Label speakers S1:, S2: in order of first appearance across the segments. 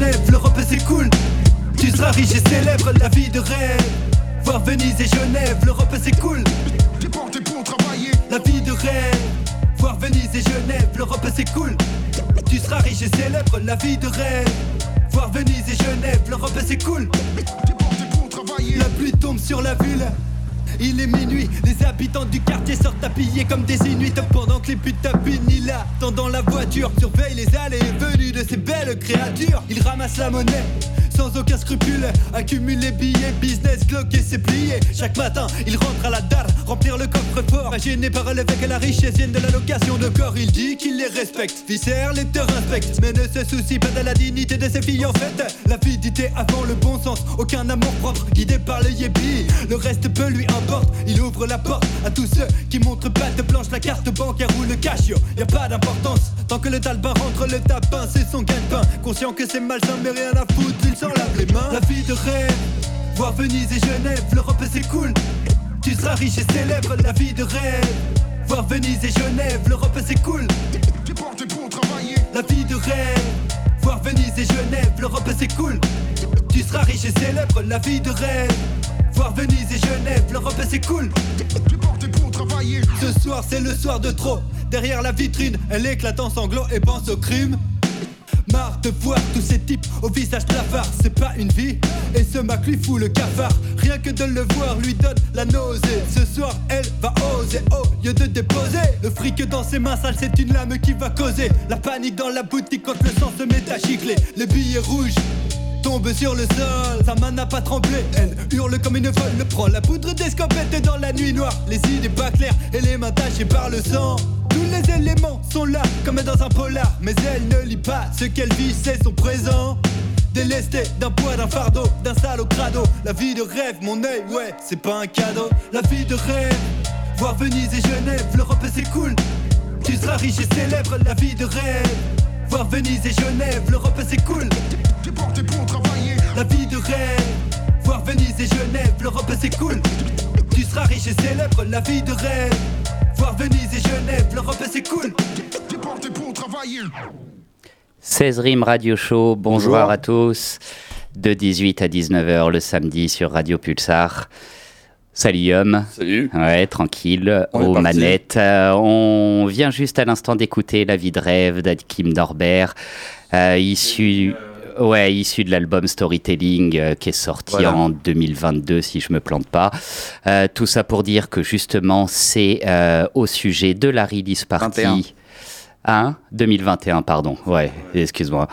S1: Genève, l'Europe c'est cool. Tu seras riche et célèbre, la vie de rêve. Voir Venise et Genève, l'Europe c'est cool.
S2: Déporté pour travailler.
S1: La vie de rêve. Voir Venise et Genève, l'Europe c'est cool. Tu seras riche et célèbre, la vie de rêve. Voir Venise et Genève, l'Europe c'est cool.
S2: Déporté pour travailler.
S1: La pluie tombe sur la ville. Il est minuit, les habitants du quartier sortent habillés comme des inuits Pendant que les tapinent, il attend dans la voiture Surveille les allées et venues de ces belles créatures. Il ramasse la monnaie sans aucun scrupule. Accumule les billets, business clock et c'est plié. Chaque matin, il rentre à la dalle, remplir le coffre-fort. Gêné par le que la richesse vienne de la location de corps. Il dit qu'il les respecte, viscère les te respecte Mais ne se soucie pas de la dignité de ses filles en fait. L'avidité avant le bon sens, aucun amour propre Guidé par le yébi, le reste peut lui importe Il ouvre la porte à tous ceux qui montrent pas de blanche La carte bancaire ou le cash, yo, y a pas d'importance. Tant que le talbin rentre le tapin, c'est son gagne-pain Conscient que c'est malsain mais rien à foutre, il s'en lave les mains La vie de rêve, voir Venise et Genève, l'Europe c'est cool. Tu seras riche et célèbre, la vie de rêve. Voir Venise et Genève, l'Europe c'est cool.
S2: Déporté pour travailler.
S1: La vie de rêve, voir Venise et Genève, l'Europe c'est cool. Tu seras riche et célèbre, la vie de rêve. Voir Venise et Genève, l'Europe c'est cool.
S2: Pour travailler.
S1: Ce soir c'est le soir de trop. Derrière la vitrine, elle éclate en sanglots et pense au crime Marre de voir tous ces types au visage blafard, c'est pas une vie. Et ce Mac lui fout le cafard. Rien que de le voir lui donne la nausée. Ce soir, elle va oser, au lieu de déposer. Le fric dans ses mains sales, c'est une lame qui va causer. La panique dans la boutique quand le sang se met à gicler. Les billets rouges tombe sur le sol, sa main n'a pas tremblé, elle hurle comme une folle, prend la poudre d'escopette dans la nuit noire, les idées pas claires et les mains tachées par le sang. Tous les éléments sont là comme dans un polar, mais elle ne lit pas ce qu'elle vit, c'est son présent. Délesté d'un poids, d'un fardeau, d'un sale au crado. La vie de rêve, mon œil, ouais, c'est pas un cadeau. La vie de rêve, voir Venise et Genève, l'Europe c'est cool. Tu seras riche et célèbre, la vie de rêve. Voir Venise et Genève, l'Europe c'est cool.
S2: Déporté pour travailler.
S1: La vie de rêve, voir Venise et Genève, l'Europe c'est cool. Tu seras riche et célèbre, la vie de rêve. Voir Venise et Genève, l'Europe c'est cool.
S2: Déporté pour travailler.
S3: 16 rimes radio show, bonjour, à tous. De 18 à 19h le samedi sur Radio Pulsar. Salut Yom.
S4: Salut.
S3: Ouais, tranquille,
S4: On
S3: aux manettes. Euh, on vient juste à l'instant d'écouter La vie de rêve d'Akim Norbert, euh, issu, ouais, issu de l'album Storytelling euh, qui est sorti
S4: Voilà.
S3: en 2022, si je me plante pas. Euh, tout ça pour dire que justement, c'est euh, au sujet de la release
S4: 21.
S3: party. Hein 2021, pardon. Ouais, excuse-moi.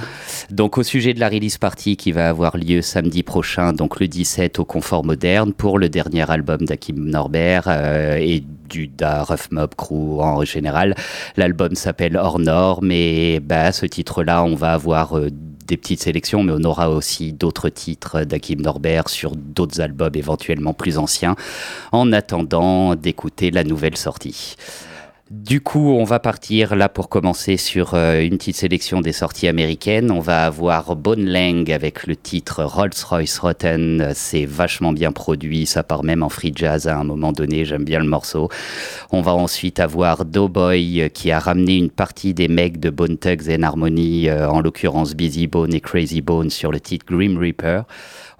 S3: Donc, au sujet de la release party qui va avoir lieu samedi prochain, donc le 17 au Confort Moderne, pour le dernier album d'Akim Norbert euh, et du da Rough Mob Crew en général. L'album s'appelle Hors Norme et bah, ce titre-là, on va avoir euh, des petites sélections, mais on aura aussi d'autres titres d'Akim Norbert sur d'autres albums éventuellement plus anciens, en attendant d'écouter la nouvelle sortie. Du coup, on va partir là pour commencer sur euh, une petite sélection des sorties américaines. On va avoir Bone Lang avec le titre Rolls-Royce Rotten. C'est vachement bien produit, ça part même en free jazz à un moment donné, j'aime bien le morceau. On va ensuite avoir Doughboy euh, qui a ramené une partie des mecs de Bone Thugs and Harmony, euh, en l'occurrence Busy Bone et Crazy Bone sur le titre Grim Reaper.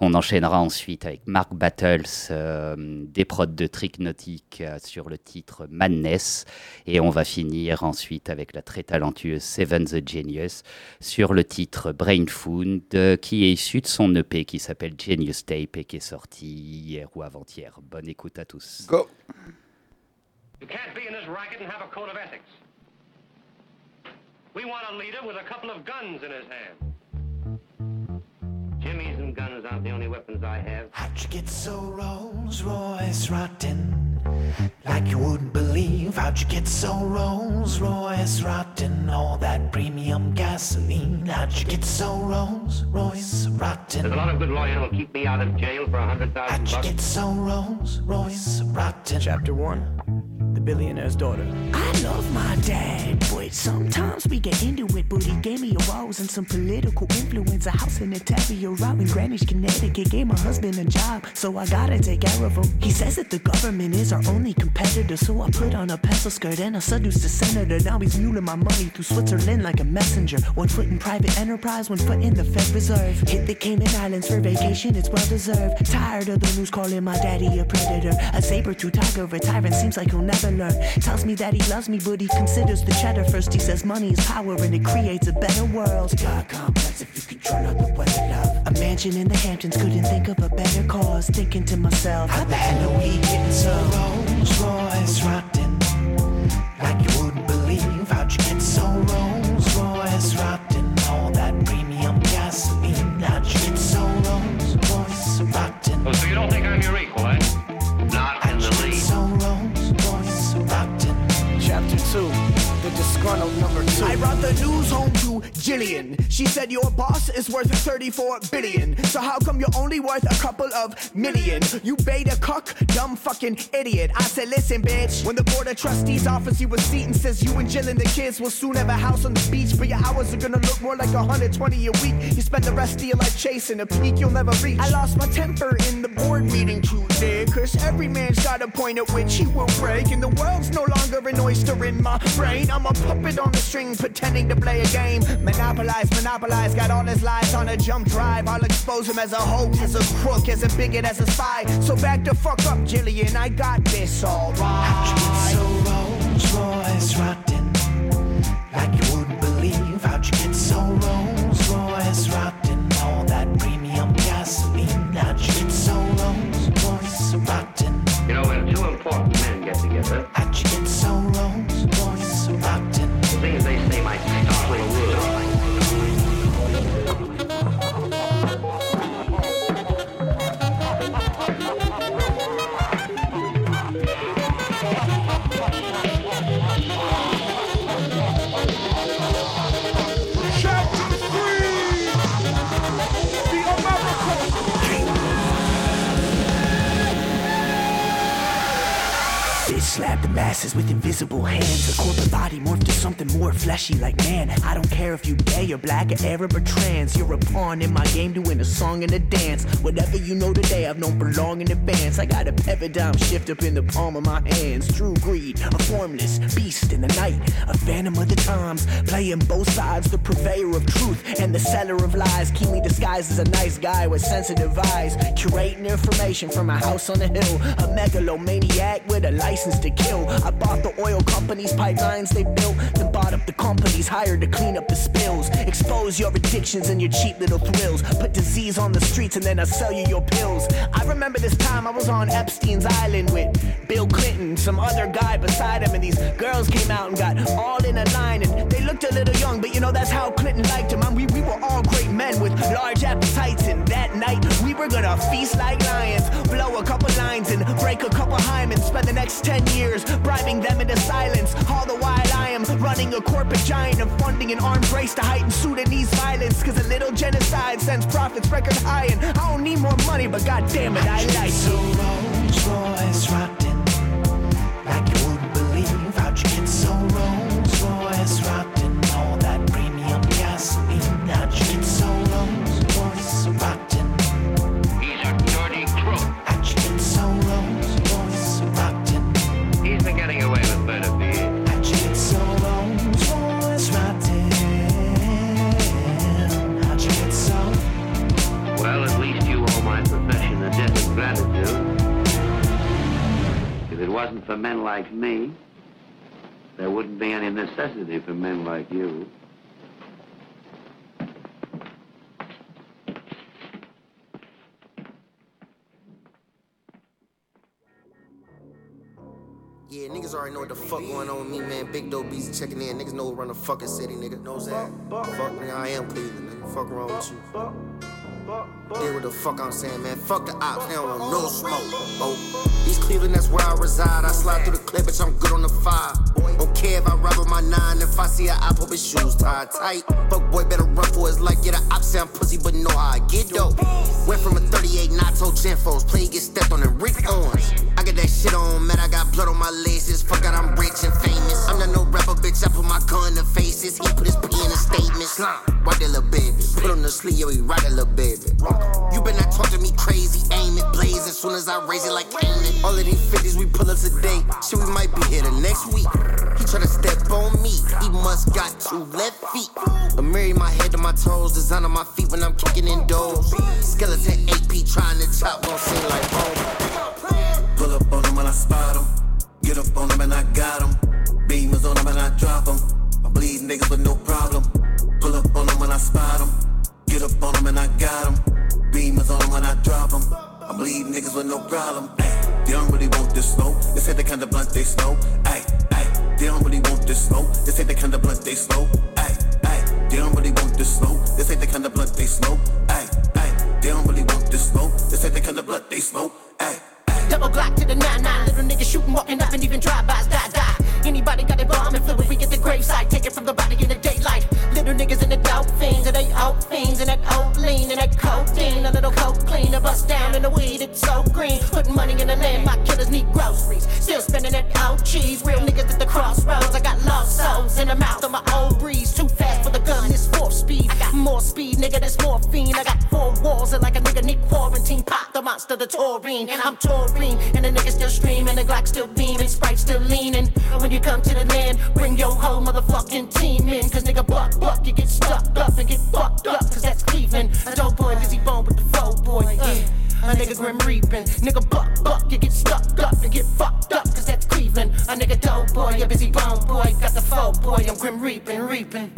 S3: On enchaînera ensuite avec Mark Battles, euh, des prods de Trick Nautique euh, sur le titre Madness. Et on va finir ensuite avec la très talentueuse Seven the Genius sur le titre Brain Food, euh, qui est issu de son EP qui s'appelle Genius Tape et qui est sorti hier ou avant-hier. Bonne écoute à tous.
S4: Go.
S5: You can't be in this racket and have a code of ethics. We want a leader with a couple of guns in his hand. Jimmy's guns aren't the only weapons I have.
S6: How'd you get so Rolls Royce rotten? Like you wouldn't believe. How'd you get so Rolls Royce rotten? All that premium gasoline. How'd you get so Rolls Royce rotten?
S5: There's a
S6: rotten?
S5: lot of good lawyers who'll keep me out of jail for a hundred thousand bucks.
S6: How'd you get so Rolls Royce rotten?
S7: Chapter 1 The
S6: billionaire's daughter. I love my dad, but sometimes we get into it. But he gave me a rose and some political influence. A house in Ontario, out in Greenwich, Connecticut. Gave my husband a job, so I gotta take care of him. He says that the government is our only competitor, so I put on a pencil skirt and I seduced the senator. Now he's muling my money through Switzerland like a messenger. One foot in private enterprise, one foot in the Fed Reserve. Hit the Cayman Islands for vacation, it's well deserved. Tired of the news calling my daddy a predator. A saber tooth tiger, retiring seems like he'll never learn. Tells me that he loves me, but he considers the cheddar first. He says money is power and it creates a better world. God complex if you control out the weather, love. A mansion in the Hamptons, couldn't think of a better cause. Thinking to myself, how the hell are we getting so Rolls Royce rotten?
S5: The
S7: news home Jillian. She said your boss is worth 34 billion. So how come you're only worth a couple of million? You beta cuck, dumb fucking idiot. I said, listen, bitch. When the board of trustees offers you a seat and says you and Jill and the kids will soon have a house on the beach, but your hours are gonna look more like 120 a week. You spend the rest of your life chasing a peak you'll never reach. I lost my temper in the board meeting Tuesday, cause every man's got a point at which he will break, and the world's no longer an oyster in my brain. I'm a puppet on the string pretending to play a game. Monopolize, monopolize, got all his lies on a jump drive. I'll expose him as a hoax, as a crook, as a bigot, as a spy. So back the fuck up, Jillian, I got this alright.
S6: So Rolls Royce rotten, like you wouldn't believe. How'd you get so Rolls Royce rotten? All that premium gasoline. How'd you get so Rolls Royce rotten?
S5: You know, when two important
S6: with invisible hands. A corporate body morphed to something more fleshy like man. I don't care if you gay or black or Arab or trans. You're a pawn in my game doing a song and a dance. Whatever you know today, I've known for long in advance. I got a paradigm shift up in the palm of my hands. True greed, a formless beast in the night. A phantom of the times, playing both sides. The purveyor of truth and the seller of lies. Keenly disguised as a nice guy with sensitive eyes. Curating information from a house on a hill. A megalomaniac with a license to kill. I bought the oil companies, pipelines they built. Then bought up the companies hired to clean up the spills. Expose your addictions and your cheap little thrills. Put disease on the streets and then I sell you your pills. I remember this time I was on Epstein's Island with Bill Clinton, some other guy beside him, and these girls came out and got all in a line. And they looked a little young, but you know that's how Clinton liked him. And we, we were all great men with large appetites. And that night were gonna feast like lions, blow a couple lines and break a couple hymens. Spend the next 10 years bribing them into silence. All the while I am running a corporate giant and funding an arms race to heighten Sudanese violence. Cause a little genocide sends profits record high. And I don't need more money, but god damn it, I like so Rolls Royce. Like
S5: wasn't for men like me, there wouldn't be any necessity for men like you.
S8: Yeah, niggas already know what the fuck going on with me, man. Big dope beats checking in. Niggas know who run the fucking city, nigga. Knows that. Fuck, nigga, I am Cleveland, nigga. Fuck wrong with you. Hear what the fuck I'm saying, man. Fuck the ops, they don't want no smoke. Oh, East Cleveland, that's where I reside. I slide through the clip, bitch, I'm good on the. Boy, Don't care if I rub with my nine, if I see a op, hope his shoes tied tight. Fuck boy better run for his life, get a op sound pussy, but know how I get dope. Went from a 38 Nato Genfos, play get stepped on in Rick Owens. That shit on, man, I got blood on my laces. Fuck out, I'm rich and famous. I'm not no rapper, bitch, I put my gun in faces. He put his P in the statements. Right that little baby, put on the sleeve, yo, he right that little baby. You been not talk to me crazy, aim it, blaze as soon as I raise it like Canaan. All of these 50s we pull up today, shit, we might be here the next week. He try to step on me, he must got two left feet. I marry my head to my toes, design on my feet when I'm kicking in doors. Skeleton AP trying to chop, gon' sing like home.
S9: I spot. Get up on them and I got them. Beamers on them and I drop them. I bleed niggas with no problem. Pull up on them when I spot them. Get up on them and I got them. Beamers on when I drop them. I bleed niggas with no problem. Ay, they don't really want this smoke. They say the kind of blunt they slow. Ay, ay, they don't really want this smoke. They say the kind of blunt they slow. Ay, ay, they don't really want this smoke. They say the kind of blunt they smoke. Ay, ay, they don't really want this smoke. They say the kind of blunt they smoke. Ay,
S10: Double Glock to the 9-9, little nigga shooting, walking up and even drive-bys, die, die. Anybody got a bomb and fluid, we get the gravesite, take it from the body in the daylight. Little niggas in the dope fiends, and they old fiends, and that old lean, and that codeine, a little coke clean, a bust down in the weed, it's so green. Putting money in the land, my killers need groceries. Still spending that old cheese, real niggas at the crossroads. I got lost souls in the mouth of my monster, the taurine, and I'm taurine, and the nigga still streaming, the Glock still beaming, Sprite still leaning. And when you come to the land, bring your whole motherfucking team in, cause nigga buck buck, you get stuck up and get fucked up, cause that's Cleveland. A dope boy, busy bone with the foe boy, yeah. A nigga grim reaping, nigga buck buck, you get stuck up and get fucked up, cause that's Cleveland. A nigga dope boy, a busy bone boy, got the foe boy, I'm grim reaping, reaping.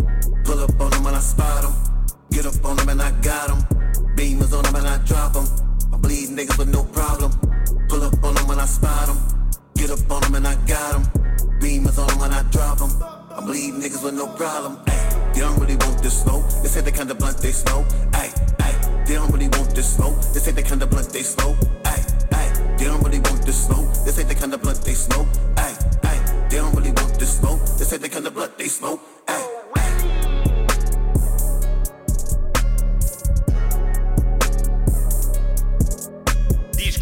S9: Pull up on them when I spot them. Get up on them and I got them. Beamers on them and I drop them. Bleed niggas with no problem. Pull up on them when I spot them. Get up on them and I got them. Beamers on them when I drop them. I bleed niggas with no problem. Ay, they don't really want this smoke. They say the kind of blunt they smoke. Ay, ay, they don't really want this smoke. They say the kind of blunt they smoke. Ay, ay, they don't really want this smoke. They say the kind of blunt they smoke. Ay, ay, they don't really want this smoke. They say the kind of blunt they smoke. Ay.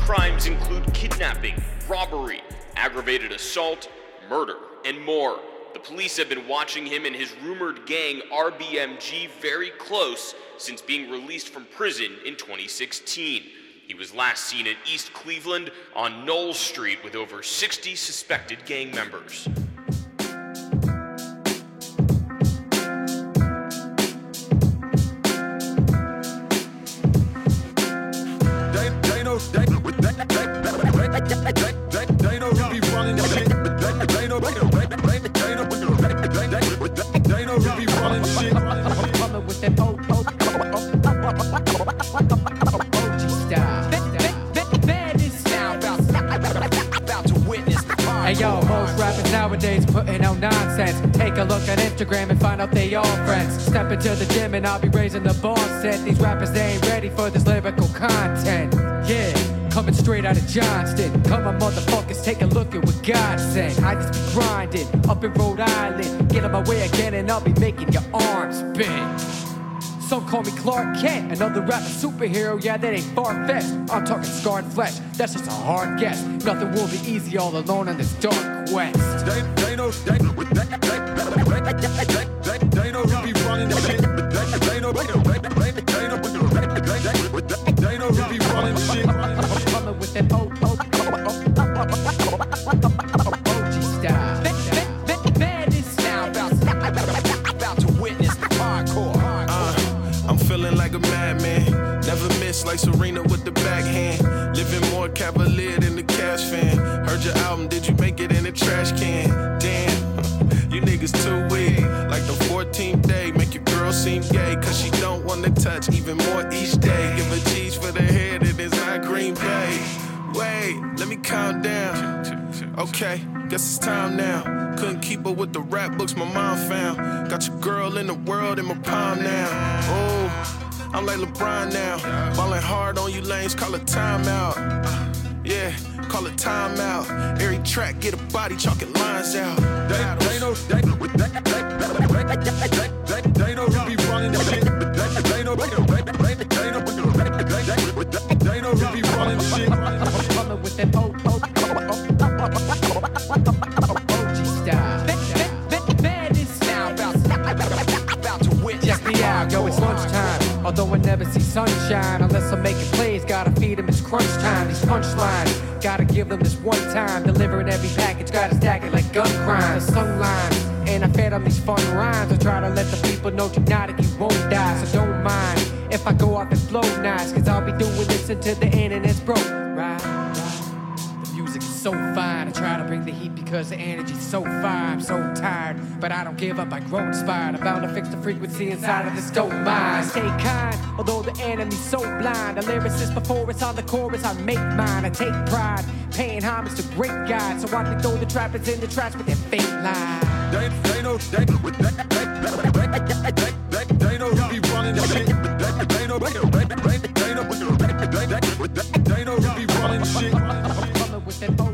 S11: Crimes include kidnapping, robbery, aggravated assault, murder, and more. The police have been watching him and his rumored gang RBMG very close since being released from prison in 2016. He was last seen in East Cleveland on Knoll Street with over 60 suspected gang members.
S12: Into the gym and I'll be raising the bar set. These rappers they ain't ready for this lyrical content. Yeah. Coming straight out of Johnston. Come on, motherfuckers, take a look at what God sent. I just be grinding up in Rhode Island. Get on my way again and I'll be making your arms bend. Some call me Clark Kent, another rapper superhero. Yeah, that ain't far fetched. I'm talking scarred flesh. That's just a hard guess. Nothing will be easy all alone on this dark quest.
S13: They, know, who be running the shit. They know who be the.
S14: Uh, I'm feeling like a madman. Never miss like Serena with the backhand. Living more cavalier than the cash fan. Heard your album, did you make it in a trash can? Damn, you niggas too weird. Like the 14th day, make your girl seem gay. Cause she don't wanna touch even more each day. Give her let me calm down. Okay, guess it's time now. Couldn't keep up with the rap books my mom found. Got your girl in the world in my palm now. Oh, I'm like LeBron now. Ballin' hard on you lanes, call a timeout.
S15: Yeah, call it timeout. Every track get a body chalking lines out.
S2: They, they know, they, they, they, they, they, they know who be running the shit. They, they know, they, they, they, they know, they, they, they know who be running the shit.
S16: Coming with that O Although I never see sunshine unless I'm making plays, gotta feed them it's crunch time. These punchlines, gotta give them this one time. Delivering every package, gotta stack it like gun crimes. The sung lines, and I fed them these fun rhymes. I try to let the people know tonight you won't die, so don't mind if I go off and flow nice. Cause I'll be doing this until the internet's broke. So fine. I try to bring the heat because the energy's so fine. I'm so tired, but I don't give up. I grow inspired. I'm bound to fix the frequency inside of this dope mind. Stay kind, although the enemy's so blind. The lyricist before it's on the chorus, I make mine. I take pride, paying homage to great guys. So watch me throw the trappers in the trash with their fake lines.
S2: They, they know, they, they, they, they, they, they, they know who be running the shit. They, they know, they, they, they, they know, they, they, they, they know who be running the shit.
S16: Coming with that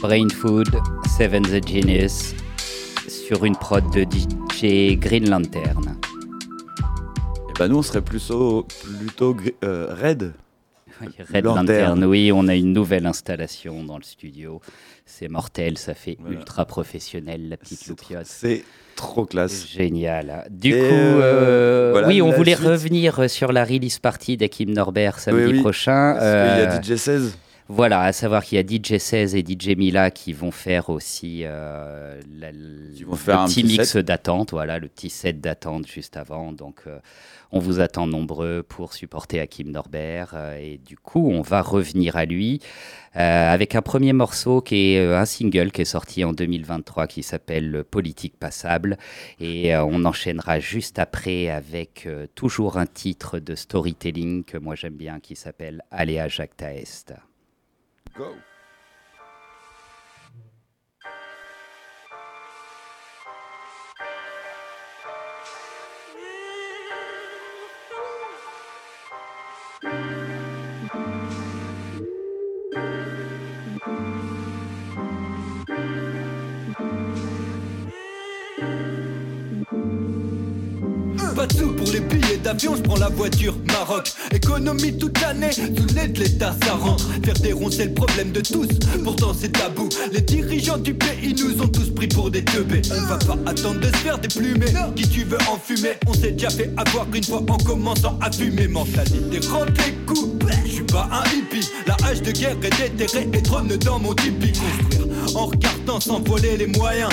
S3: Brain Food, Seven the Genius, sur une prod de DJ Green Lantern.
S17: Et bah nous, on serait plutôt, plutôt euh, Red.
S3: Red Lantern, oui, on a une nouvelle installation dans le studio. C'est mortel, ça fait ultra professionnel, la petite loupiote.
S17: C'est trop classe.
S3: Génial. Du
S17: Et,
S3: coup,
S17: euh,
S3: euh,
S17: voilà,
S3: oui, on
S17: la
S3: voulait
S17: suite.
S3: revenir sur la release party d'Akim Norbert samedi
S17: Oui, oui,
S3: prochain.
S17: parce qu'il y a
S3: Euh,
S17: DJ 16.
S3: Voilà, à savoir qu'il y a DJ 16 et DJ Mila qui vont faire aussi euh, la- le
S17: vont faire un
S3: petit
S17: petit
S3: mix d'attente, voilà, le petit set d'attente juste avant. Donc, euh, on vous attend nombreux pour supporter Hakim Norbert. euh, et du coup, on va revenir à lui avec un premier morceau qui est un single qui est sorti en 2023 qui s'appelle Politique Passable. Et on enchaînera juste après avec toujours un titre de storytelling que moi j'aime bien qui s'appelle Aléa Jacta Est.
S17: Go.
S1: D'avion, je prends la voiture Maroc. Économie toute l'année, sous l'aide de l'État ça rentre. Faire des ronds c'est le problème de tous, pourtant c'est tabou. Les dirigeants du pays nous ont tous pris pour des teubés. On va pas attendre de se faire déplumer. Qui tu veux enfumer On s'est déjà fait avoir une fois en commençant à fumer. Mentalité, rentre les coups. Je suis pas un hippie. La hache de guerre est déterrée et trône dans mon tipi. Construire en regardant sans voler les moyens.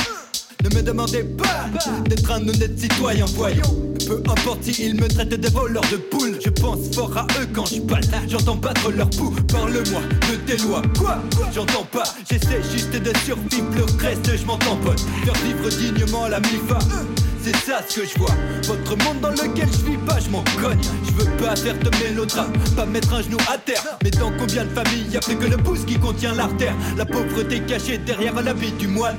S1: Ne me demandez pas d'être un honnête citoyen, voyons. Peu importe s'ils me traitent de voleurs de poules, je pense fort à eux quand je passe. J'entends battre leur pouls, parle-moi de tes lois. Quoi? J'entends pas, j'essaie juste de survivre, le reste je m'en. Faire vivre dignement la MIFA. C'est ça ce que je vois. Votre monde dans lequel je vis pas, je m'en cogne. Je veux pas faire de mélodrame, pas mettre un genou à terre. Mais dans combien de familles y a plus que le pouce qui contient l'artère? La pauvreté cachée derrière l'habit du moine.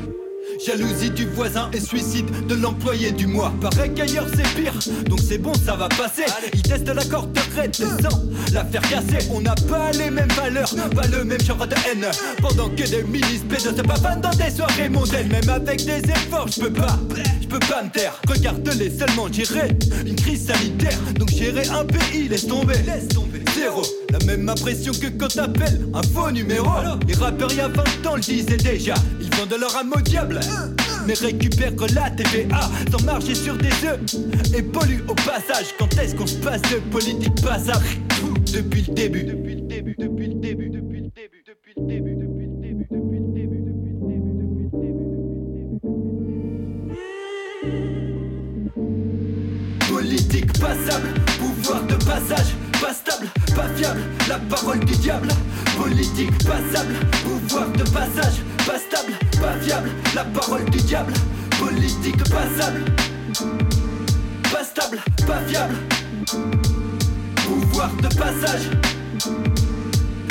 S1: Jalousie du voisin et suicide de l'employé du mois. Pareil qu'ailleurs c'est pire, donc c'est bon, ça va passer. Ils testent la corde raide, descend la faire casser. On n'a pas les mêmes valeurs, pas le même genre de haine. Pendant que des ministres pédos se pavanent dans des soirées mondaines. Même avec des efforts, je peux pas, je peux pas me taire. Regarde-les seulement gérer une crise sanitaire. Donc gérer un pays, laisse tomber, laisse tomber. La même impression que quand t'appelles un faux numéro. Les rappeurs y a 20 ans le disaient déjà, ils vendent leur âme au diable. Mais récupèrent la TVA sans marcher sur des œufs et polluent au passage. Quand est-ce qu'on se passe de politique passable Depuis le début. Depuis le début, depuis le début, depuis le début, depuis le début, depuis le début, depuis le début, depuis le début, depuis le début, Politique passable, pouvoir de passage, pas stable, pas fiable, la parole du diable. Politique passable, pouvoir de passage, pas stable, pas fiable, la parole du diable. Politique passable, pas stable, pas fiable, pouvoir de passage,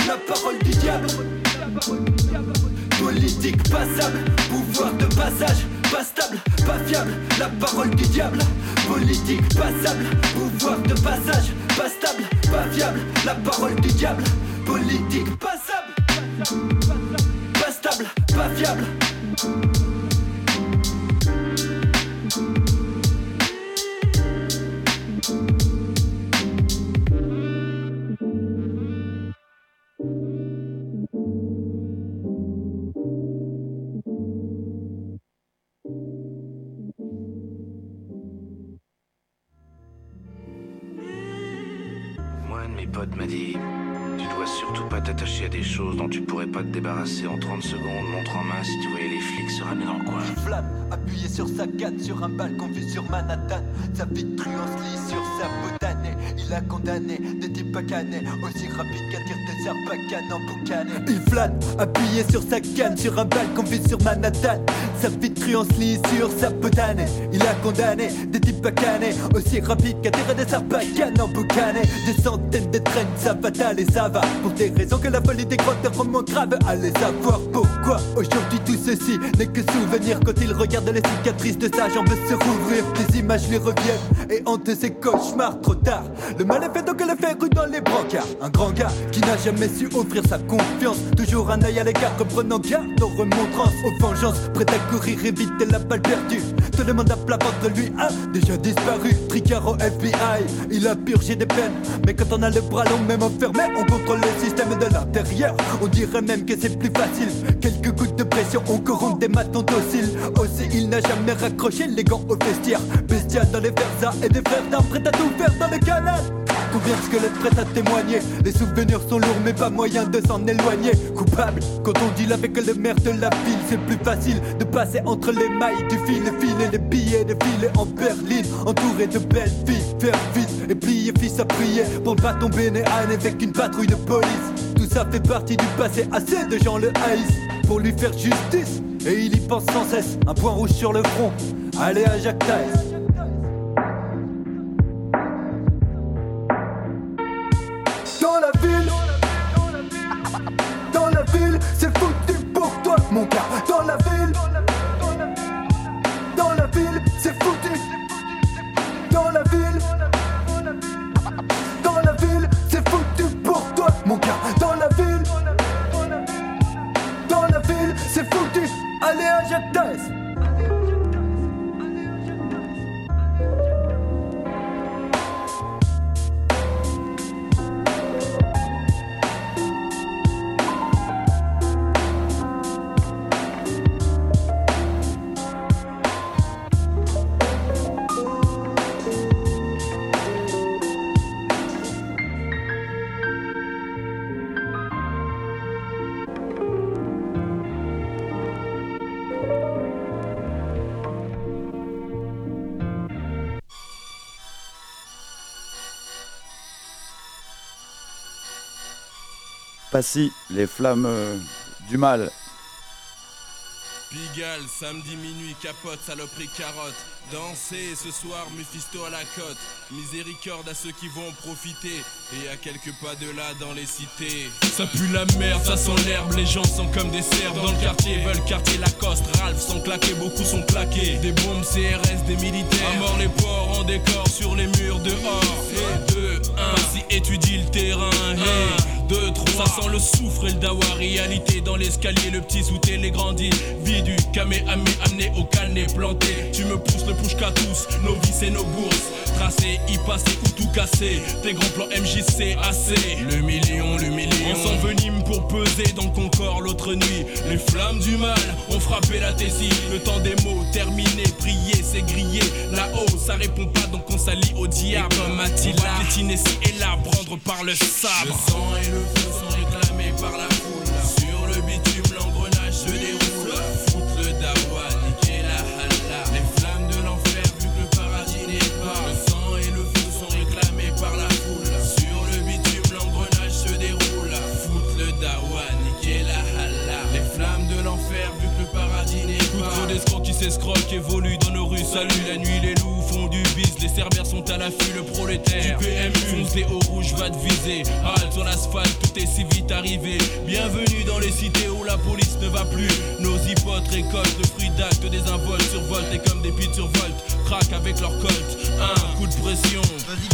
S1: la parole du diable. Politique passable, pouvoir de passage, pas stable, pas fiable, la parole du diable. Politique passable, pouvoir de passage, pas stable, pas fiable, la parole du diable. Politique passable, pas stable, pas fiable.
S18: Pas te débarrasser en 30 secondes. Montre en main si tu voyais les flics se ramener dans le coin.
S1: Flamme, appuyé sur sa canne, sur un balcon vu sur Manhattan. Sa se lit sur sa botanée. Il a condamné des types pacanés, aussi rapide qu'à dire des arbacanes en boucané. Il flâne, appuyé sur sa canne, sur un balcon vu sur Manhattan. Sa truand se lit sur sa botanée. Il a condamné des types pacanés, aussi rapide qu'à dire des arbacanes en boucané. Des centaines de traînes, ça fatale et ça va. Pour des raisons que la folie des grottes rend moins grave. Allez savoir pourquoi aujourd'hui tout ceci n'est que souvenir quand il regarde les cicatrices de sa jambe se rouvrir. Des images lui reviennent et hantent ses cauchemars trop tard. Mal est fait donc le fait rue dans les brancards. Un grand gars qui n'a jamais su offrir sa confiance. Toujours un œil à l'écart, reprenant garde aux remontrances, aux vengeances. Prêt à courir éviter la balle perdue. Tout le monde à plat ventre lui a déjà disparu. Tricard au FBI, il a purgé des peines. Mais quand on a le bras long, même enfermé, on contrôle le système de l'intérieur. On dirait même que c'est plus facile. Quelques gouttes de pression, on corrompt des matons dociles. Aussi, il n'a jamais raccroché les gants au vestiaire. Bestial dans les versas et des frères d'armes prêts à tout faire dans le canal. Combien de squelettes prêts à témoigner? Les souvenirs sont lourds mais pas moyen de s'en éloigner Coupable quand on deal avec le maire de la ville C'est plus facile de passer entre les mailles du fil Et filer les billets de filer en berline Entouré de belles filles Faire vite et plier fils à prier Pour ne pas tomber nez avec une patrouille de police Tout ça fait partie du passé Assez de gens le haïssent Pour lui faire justice. Et il y pense sans cesse Un point rouge sur le front. Allez à Jacques Taès
S17: Passy, les flammes euh, du mal.
S15: Pigalle, samedi minuit, capote, saloperie, carotte. Danser ce soir, Mephisto à la côte. Miséricorde à ceux qui vont en profiter. Et à quelques pas de là dans les cités. Ça pue la merde, ça sent l'herbe. Les gens sont comme des cerfs dans le quartier. Veulent quartier Lacoste. Ralph sont claqués, beaucoup sont claqués. Des bombes CRS, des militaires. À mort les porcs en décor sur les murs dehors. Et deux, un, si étudie le terrain. Deux, trois, ça sent le soufre et le dawa. Réalité dans l'escalier, le petit sous les grandis. Vie du camé, amé, amené au calné, planté. Tu me pousses le push qu'à tous, nos vies et nos bourses. Tracé, y passer ou tout casser. Tes grands plans MJC, AC. Le million, le million. On s'envenime pour peser dans le Concorde l'autre nuit. Les flammes du mal ont frappé la thésie. Le temps des mots terminé, prier, c'est grillé. Là-haut, ça répond pas, donc on s'allie au diable. Et comme Attila, on va et là, prendre par le sabre. Le sang et le feu sont réclamés par la foule. Sur le bitume, l'engrenage se déroule. Foutre le dawa, niquer la halla. Les flammes de l'enfer, vu que le paradis n'est pas. Le sang et le feu sont réclamés par la foule. Sur le bitume, l'engrenage se déroule. Foutre le dawa, niquer la halla. Les flammes de l'enfer, vu que le paradis n'est pas. Trop d'escrocs qui s'escroquent évoluent dans nos rues. Salut la nuit, les bis. Les cerbères sont à l'affût, le prolétaire. Du PMU, fonce des hauts rouges, va te viser. Halte sur l'asphalte, tout est si vite arrivé. Bienvenue dans les cités où la police ne va plus. Nos hypotes récoltent le fruit d'actes des involtes survoltent et comme des pites survoltent. Craquent avec leur colt. Un coup de pression. Vas-y.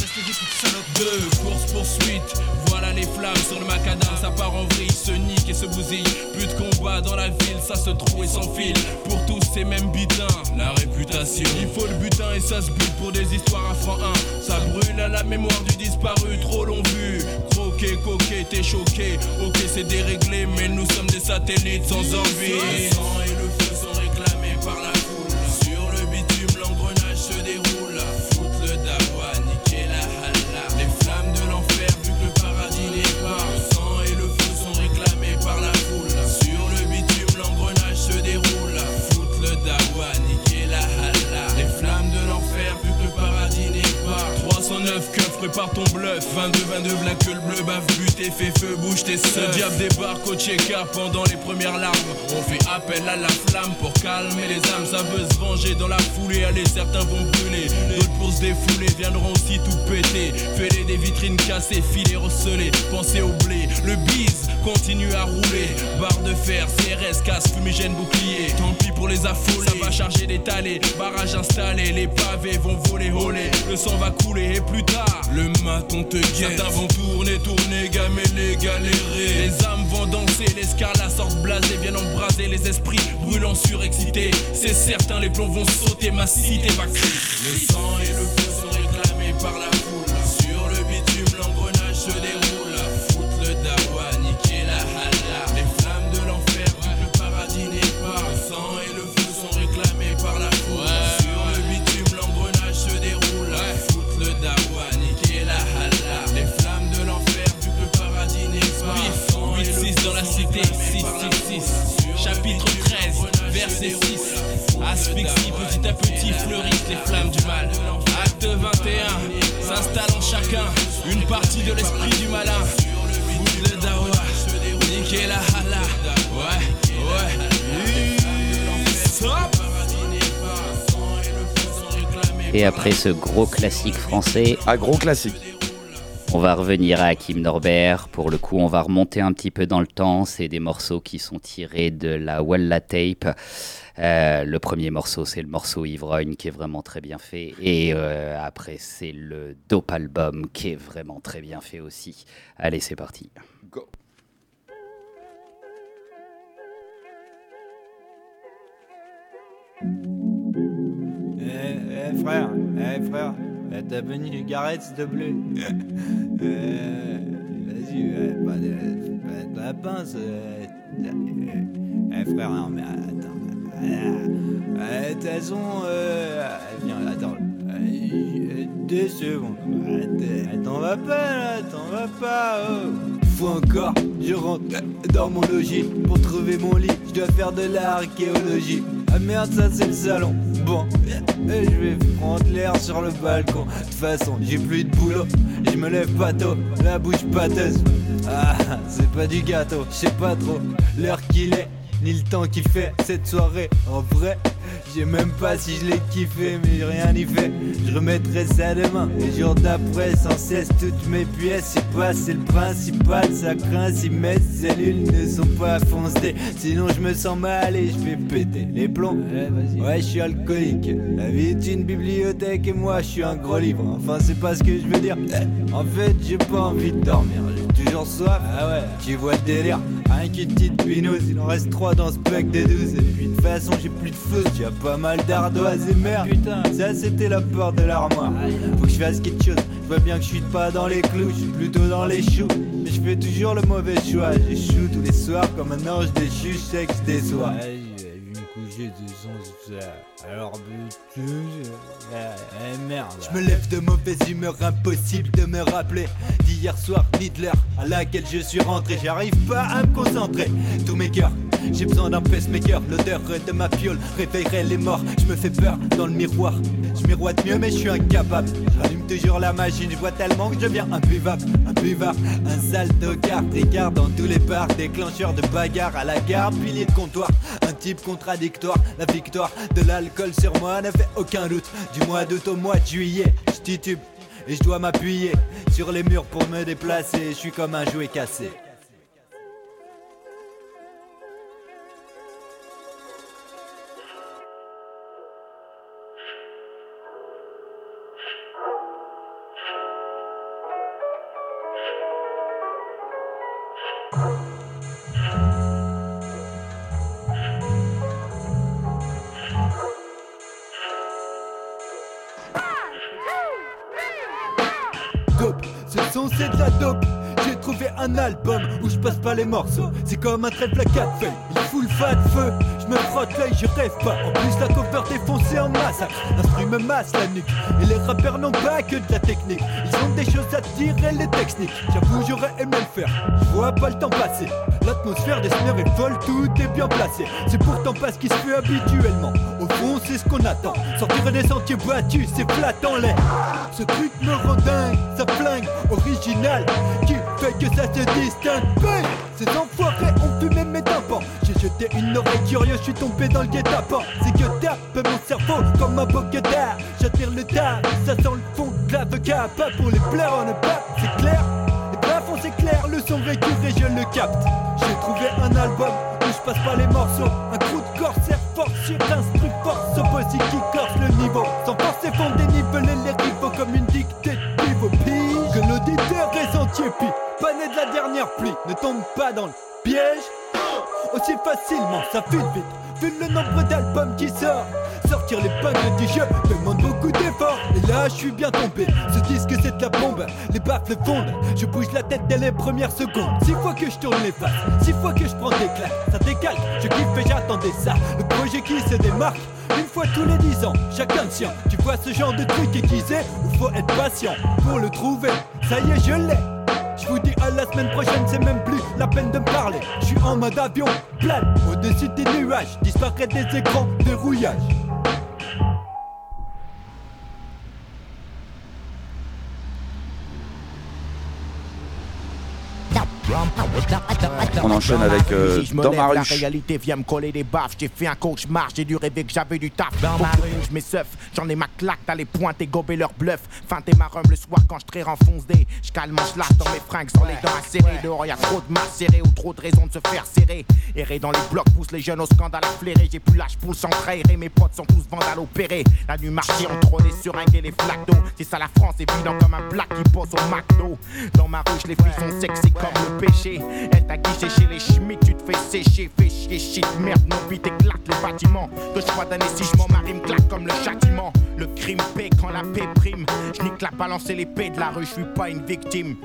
S15: Deux, course poursuite. Voilà les flammes sur le macadam. Ça part en vrille, se nique et se bousille. Plus de combat dans la ville, ça se trouve et s'enfile. Pour tous ces mêmes butins, la réputation. Il faut le butin et ça se bute pour des histoires à franc 1. Ça brûle à la mémoire du disparu, trop long vu. Croqué, coqué, t'es choqué. Ok, c'est déréglé, mais nous sommes des satellites sans envie. Le sang et le feu sont réclamés par la ton bluff. 22, 22, black le bleu bave, but et fait feu, bouge tes seufs. Le diable débarque au check-up pendant les premières larmes. On fait appel à la flamme pour calmer les âmes. Ça veut se venger dans la foulée. Allez, certains vont brûler. D'autres pour se défouler viendront aussi tout péter. Fêler des vitrines cassées, filets recelés. Pensez au blé. Le bise continue à rouler. Barre de fer, CRS, casse, fumigène, bouclier. Tant pis pour les affolés. Ça va charger des talés. Barrage installé. Les pavés vont voler, voler. Le sang va couler et plus tard, le maton te guette. Certains vont tourner, tourner, gameler, galérer. Les âmes vont danser, les scarlats sortent blasés, viennent embraser les esprits brûlants surexcités. C'est certain, les plombs vont sauter, ma cité va. Le sang et le feu sont réclamés par la
S19: petit fleurissent les flammes du mal. Acte 21, s'installe en chacun une partie de l'esprit du malin. Fout le dawa, niquer la hala. Ouais, ouais.
S3: Et après ce gros classique français.
S17: Un gros classique.
S3: On va revenir à Hakim Norbert. Pour le coup, on va remonter un petit peu dans le temps. C'est des morceaux qui sont tirés de la Walla Tape. Euh, le premier morceau, c'est le morceau Ivrogne qui est vraiment très bien fait. Et euh, après, c'est le Dope Album qui est vraiment très bien fait aussi. Allez, c'est parti.
S17: Go.
S1: Eh, eh, frère, eh frère, eh, t'as venu du garette s'il te plaît? Eh, Vas-y, eh, pas de, pas de la pince. Eh, eh, eh, frère, non mais attends. Eh, de toute façon, euh, viens, attends. Deux secondes. T'en vas pas là, t'en vas pas. Oh. Faut encore, je rentre dans mon logis pour trouver mon lit. Je dois faire de l'archéologie. Ah merde, ça c'est le salon. Bon, je vais prendre l'air sur le balcon. De toute façon, j'ai plus de boulot. Je me lève pas tôt, la bouche pâteuse. Ah, c'est pas du gâteau, je sais pas trop l'heure qu'il est, ni le temps qu'il fait cette soirée. En vrai, je sais même pas si je l'ai kiffé, mais j'ai rien y fait. Je remettrai ça demain, les jours d'après, sans cesse toutes mes pièces. C'est pas, c'est le principal, ça craint si mes cellules ne sont pas foncées. Sinon, je me sens mal et je vais péter les plombs. Ouais, je suis alcoolique. La vie est une bibliothèque et moi, je suis un gros livre. Enfin, c'est pas ce que je veux dire. En fait, j'ai pas envie de dormir. J'ai toujours soif. Ah ouais, tu vois le délire. Rien qu'une petite pinouse, il en reste trois dans ce pack de 12. Et puis de toute façon, j'ai plus de feu, j'ai pas mal d'ardoises et merde. Putain, ça c'était la porte de l'armoire. Faut que je fasse quelque chose. Je vois bien que je suis pas dans les clous, je suis plutôt dans les choux. Mais je fais toujours le mauvais choix. J'échoue tous les soirs comme un ange déchu, je sais que je déçois. Coucher de son alors eh, merde. Je me lève de mauvaise humeur, impossible de me rappeler d'hier soir ni à laquelle je suis rentré. J'arrive pas à me concentrer. Tous mes cœurs, j'ai besoin d'un pacemaker. L'odeur de ma piole réveillerait les morts. Je me fais peur dans le miroir. Je miroite mieux, mais je suis incapable. J'allume toujours la machine. Je vois tellement que je deviens imbuvable, imbuvable. Un sale tocard, tricard dans tous les bars. Déclencheur de bagarre à la gare, pilier de comptoir. Un type contradictoire. La victoire de l'alcool sur moi ne fait aucun doute. Du mois d'août au mois de juillet, je titube. Et je dois m'appuyer sur les murs pour me déplacer. Je suis comme un jouet cassé. Où je passe pas les morceaux. C'est comme un trèfle à quatre feuilles. Il fout le feu. Me frotte l'œil, je rêve pas. En plus, la cover défoncée en massacre. L'instru me masse la nuque. Et les rappeurs n'ont pas que de la technique. Ils ont des choses à tirer, les techniques. J'avoue, j'aurais aimé le faire. Vois pas le temps passer. L'atmosphère des sneurs est folle, tout est bien placé. C'est pourtant pas ce qui se fait habituellement. Au fond, c'est ce qu'on attend. Sortir des sentiers battus, c'est flattant l'air. Ce truc me rend dingue, ça flingue, original. Qui fait que ça se distingue Ces enfoirés ont fumé mes tympans. J'ai jeté une oreille curieuse, je suis tombé dans le guet-apens. C'est que tape mon cerveau comme un bokeh d'art. J'attire le tard, ça sent le fond de l'avocat. Pas pour les pleurs, on ne pas, c'est clair. Les plafonds, c'est clair, le son vécu et je le capte. J'ai trouvé un album où je passe pas les morceaux. Un coup de corsaire fort sur l'instru force dans le piège. Aussi facilement, ça file vite. Vu le nombre d'albums qui sortent. Sortir les pingles du jeu demande beaucoup d'efforts. Et là, je suis bien tombé. Ce disque, c'est de la bombe. Les baffles fondent. Je bouge la tête dès les premières secondes. Six fois que je tourne les faces. Six fois que je prends des claques. Ça décalque. Je kiffe et j'attendais ça. Le projet qui se démarque. Une fois tous les dix ans, chacun le sien. Tu vois ce genre de truc aiguisé où faut être patient pour le trouver. Ça y est, je l'ai. Je vous dis à la semaine prochaine, c'est même plus la peine de me parler. Je suis en mode avion, plane, au-dessus des nuages, disparaît des écrans de rouillage.
S20: Enchaîne avec euh,
S21: Si je me
S20: Dans ma
S21: la
S20: ruche.
S21: réalité vient me coller des baffes. J'ai fait un cauchemar, j'ai dû rêver que j'avais du taf. Dans ma rue, je m'esseuf, j'en ai ma claque, t'as les pointes et gober leur bluff. Feinter ma rhum le soir quand je traire enfonce des. Je calme mon schlass dans mes fringues sans les dents acérées. Dehors y'a trop de masse serrée ou trop de raisons de se faire serrer. Errer dans les blocs pousse les jeunes au scandale à flairer. J'ai plus l'âge pour s'entraîner, mes potes sont tous vandales opérés. La nuit marché entre les seringues et les flaques d'eau. C'est ça la France, évident comme un black qui pose au McDo. Dans ma ruche, les filles sont sexy comme le péché. Elle t'a guiché chez les schmitts, tu te fais sécher, fais chier, shit, merde, mon beat éclate le bâtiment. Je sois damné si je m'en marie, claque comme le châtiment. Le crime paie quand la paix prime. Je nique la balance et l'épée de la rue, je suis pas une victime.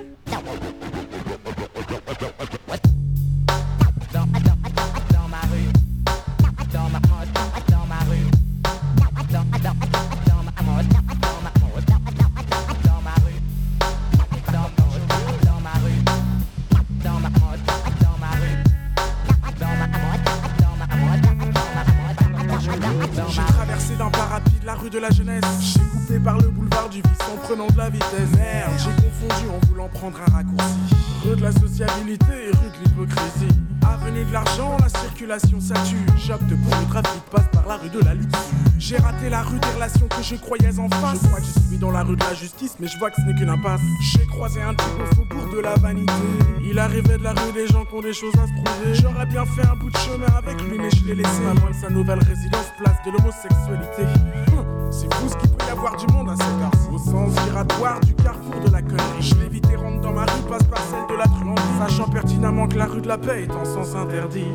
S22: Jeunesse. J'ai coupé par le boulevard du vice en prenant de la vitesse. Merde, j'ai confondu en voulant prendre un raccourci. Rue de la sociabilité et rue de l'hypocrisie. Avenue de l'argent, la circulation ça tue. Choc de pour le trafic passe par la rue de la lutte. J'ai raté la rue des relations que je croyais en face. Je crois que je suis dans la rue de la justice, mais je vois que ce n'est qu'une impasse. J'ai croisé un type au faubourg de la vanité. Il arrivait de la rue des gens qui ont des choses à se prouver. J'aurais bien fait un bout de chemin avec lui, mais je l'ai laissé. Pas loin de sa nouvelle résidence, place de l'homosexualité. C'est fou ce qu'il peut y avoir du monde à cette heure Au sens giratoire du carrefour de la connerie. Je l'évite et rentre dans ma rue, passe par celle de la truanderie. Sachant pertinemment que la rue de la paix est en sens interdit.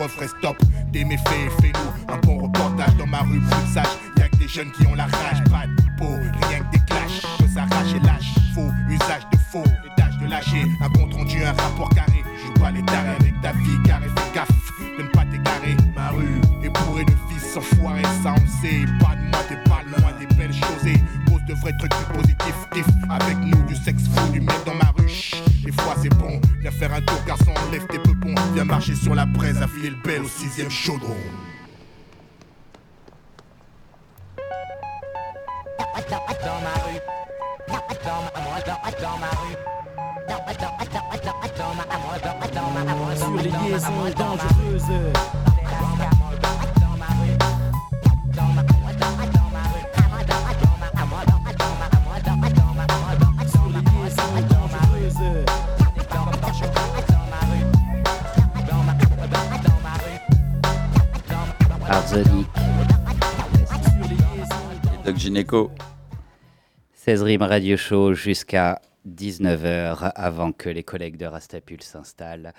S23: Refrains stop. Le bel au sixième chaudron.
S24: Sur les liaisons dangereuses.
S20: Gynéco.
S3: 16 rimes radio show jusqu'à 19h avant que les collègues de Rastapul s'installent.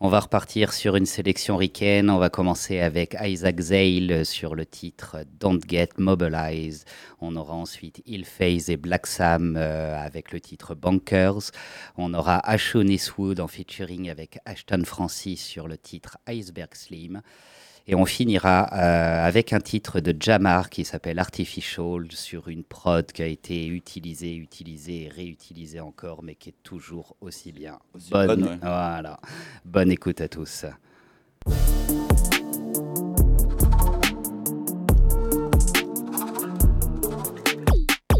S3: On va repartir sur une sélection ricaine. On va commencer avec Isaac Zale sur le titre Don't Get Mobilized. On aura ensuite Il Phase et Black Sam euh, avec le titre Bankers. On aura Ashon Eastwood en featuring avec Ashton Francis sur le titre Iceberg Slim. Et on finira euh, avec un titre de Jamar qui s'appelle Artificial sur une prod qui a été utilisée, utilisée et réutilisée encore, mais qui est toujours aussi bien. bonne,
S20: bonne, ouais.
S3: voilà. bonne écoute à tous.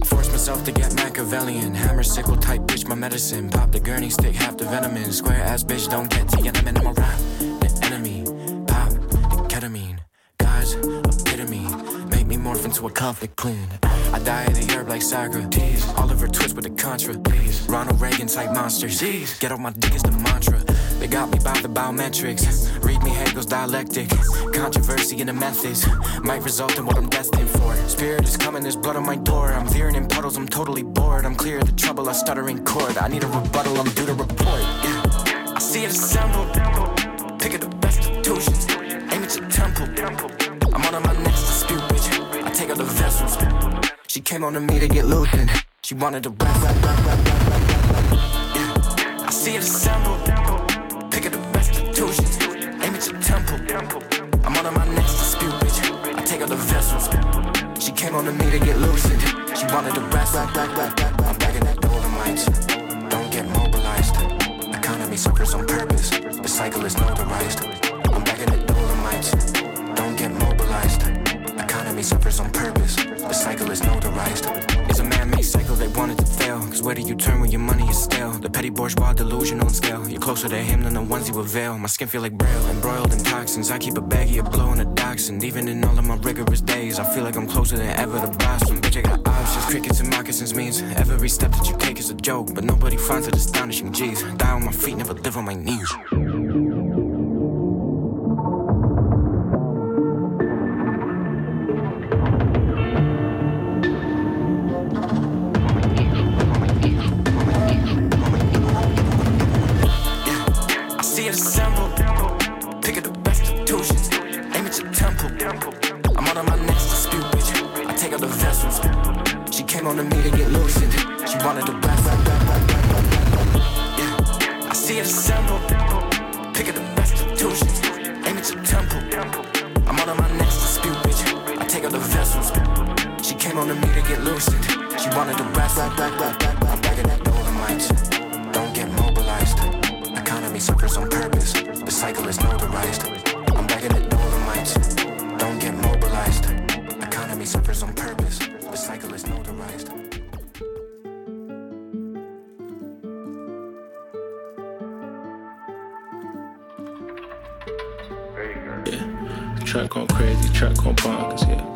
S25: Force myself to get Machiavellian. Hammer, sickle type bitch, my medicine. Pop the gurney stick, half the venom in. Square ass bitch, don't get to get I'm a rap. The enemy. Morph into a conflict clean. I die of the herb like Socrates. Oliver Twist with the Contra. Please. Ronald Reagan type monsters. Get off my dick is the mantra. They got me by the biometrics. Read me Hegel's dialectic. Controversy in the methods might result in what I'm destined for. Spirit is coming, there's blood on my door. I'm veering in puddles, I'm totally bored. I'm clear of the trouble, I stutter in court. I need a rebuttal, I'm due to report. Yeah. I see it assembled. Pick at the best institutions. Aim at your temple. I'm on to my of the vessels. She came on to me to get looped. She wanted to rap, rap, rap, rap, rap, rap, rap. Yeah. I see it assembled. Pick up the restitutions. Aim at your temple. I'm on to my next dispute, bitch. I take out the vessels. She came on to me to get lucid. She wanted to rap, rap, rap, rap, rap. I'm back in that dolomite. Don't get mobilized. Economy suffers on purpose. The cycle is notarized. I'm back in that dolomite. Don't get mobilized. Economy suffers on purpose. The cycle is notarized. It's a man-made cycle they wanted to fail. Cause where do you turn when your money is stale? The petty bourgeois delusion on scale. You're closer to him than the ones he veil. My skin feel like braille, embroiled in toxins. I keep a baggie of blow and a dachshund. Even in all of my rigorous days, I feel like I'm closer than ever to blossom. Bitch, I got options. Crickets and moccasins means every step that you take is a joke. But nobody finds it astonishing. Jeez, die on my feet, never live on my knees. I'm back in the Dolomites. Don't get mobilized. Economy suffers on purpose. The cycle is notarized.
S26: Track going crazy, track going bonkers, yeah.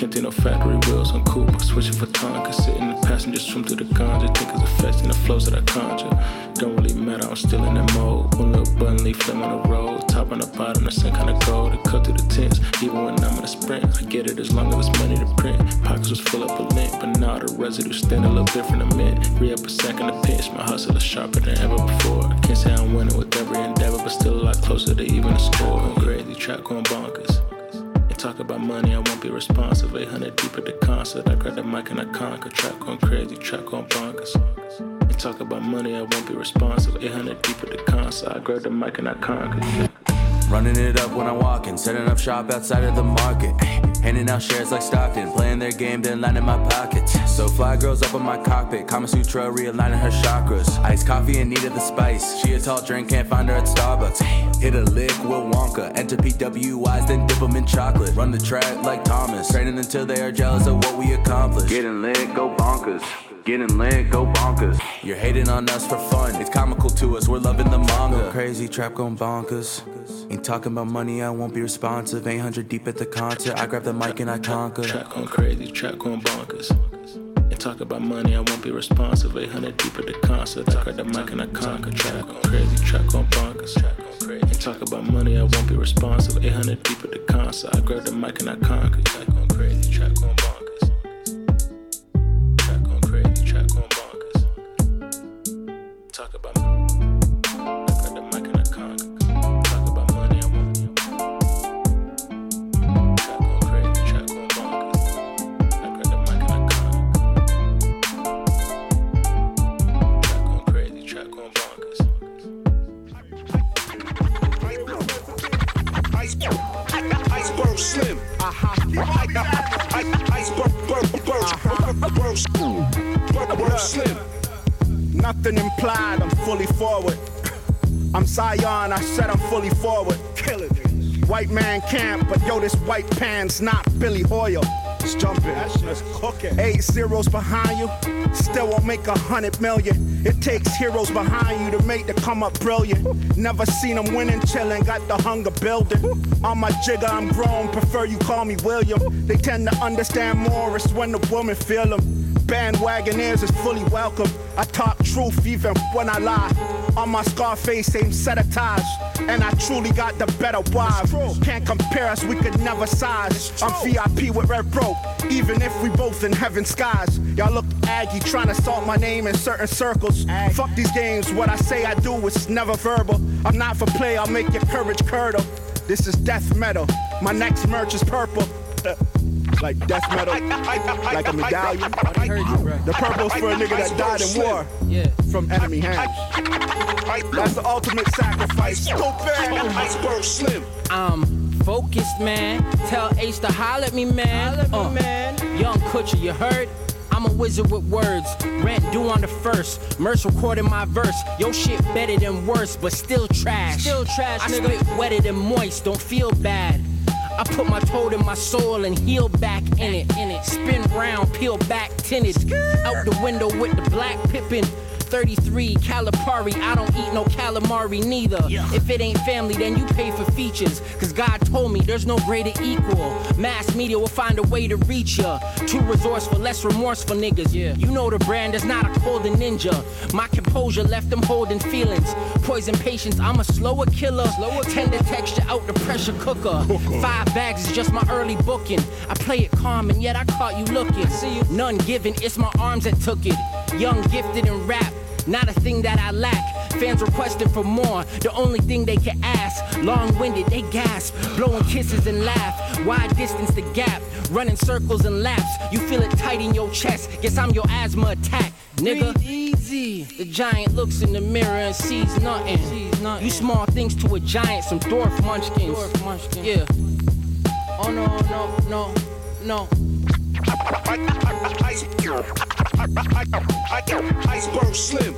S26: Can't take no factory wheels on coupe, switching for Tonka. Sit in the passenger, swim through the ganja. Think it's effects and the flows that I conjure. Don't really matter, I'm still in that mode. One little button leaf flame on the road. Top on the bottom, the same kind of gold. It cut through the tents, even when I'm in a sprint. I get it as long as it's money to print. Pockets was full up of lint, but now the residue stand a little different than mint. Re up a second a pinch, my hustle is sharper than ever before. Can't say I'm winning with every endeavor, but still a lot closer to even a score. Going crazy, track going bonkers. Talk about money, I won't be responsive. 800 deep at the concert. I grab the mic and I conquer. Track going crazy, track going bonkers. And talk about money, I won't be responsive. 800 deep at the concert. I grab the mic and I conquer.
S13: Running it up when I'm walking, setting up shop outside of the market. Handing out shares like Stockton, playing their game, then lining my pockets. So fly girls up in my cockpit, Kama Sutra realigning her chakras. Iced coffee in need of the spice. She a tall drink, can't find her at Starbucks. Hit a lick, Will Wonka. Enter PWIs, then dip them in chocolate. Run the track like Thomas. Training until they are jealous of what we accomplish. Getting lit, go bonkers. Getting lit, go bonkers. You're hating on us for fun. It's comical to us, we're loving the manga. Go crazy, trap going bonkers. Ain't talking about money, I won't be responsive. 800 deep at the concert. I grab the mic and I conquer.
S26: Track going crazy, track going bonkers. And talk about money, I won't be responsive. 800 deep at the concert. I grab the mic and I conquer. Track going crazy, track going bonkers. And talk about money, I won't be responsive. 800 deep at the concert. I grab the mic and I conquer. Track going crazy, track going bonkers.
S27: This white pan's not Billy Hoyer. Let's jump in. Let's cook it. Eight zeros behind you, still won't make a hundred million. It takes heroes behind you to make the come up brilliant. Never seen them winning, chillin', got the hunger building. On my jigger, I'm grown, prefer you call me William. They tend to understand Morris when the woman feel them. Bandwagoners is fully welcome. I talk truth even when I lie. On my Scarface, same set of ties. And I truly got the better wife. Can't compare us, we could never size. I'm VIP with Red Rope, even if we both in heaven skies. Y'all look aggy, trying to salt my name in certain circles. Fuck these games, what I say I do is never verbal. I'm not for play, I'll make your courage curdle. This is death metal, my next merch is purple. Uh, like death metal, like a medallion. The purple's for a nigga that died in war from enemy hands. That's the ultimate sacrifice. Iceberg Slim.
S28: I'm focused, man. Tell Ace to holler at me, man. Uh, man. Young Kutcher, you heard? I'm I'm a wizard with words. Rent due on the first. Merce recording my verse. Yo shit better than worse, but still trash. Still trash, I nigga. spit wetter than moist. Don't feel bad. I put my toe in my soul and heal back in it. In it. Spin round, peel back, tinted. Out the window with the black pippin'. 33 Calipari. I don't eat no calamari neither. If it ain't family, then you pay for features. Cause God told me there's no greater equal. Mass media will find a way to reach ya. Too resourceful, less remorseful niggas. Yeah. You know the brand is not a cold ninja. My composure left them holding feelings. Poison patience, I'm a slower killer. Slower Tender texture out the pressure cooker. Five bags is just my early booking. I play it calm and yet I caught you looking. See you. None given, it's my arms that took it. Young, gifted, and rap. Not a thing that I lack. Fans requesting for more. The only thing they can ask. Long winded, they gasp. Blowing kisses and laugh. Wide distance the gap. Running circles and laps. You feel it tight in your chest. Guess I'm your asthma attack. Nigga, Breathe easy. The giant looks in the mirror and sees nothing. Sees nothing. You small things to a giant, some dwarf munchkins. Dwarf munchkins. Yeah. Oh no, no, no, no.
S2: Iceberg Slim.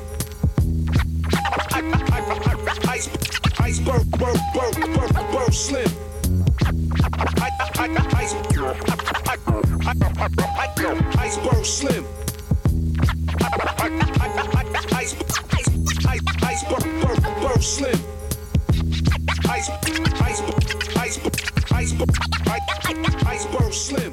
S2: Iceberg, berg, berg, berg, berg Slim. Iceberg Slim. Iceberg, berg, berg Slim. Ice, ice, ice, iceberg, iceberg Slim.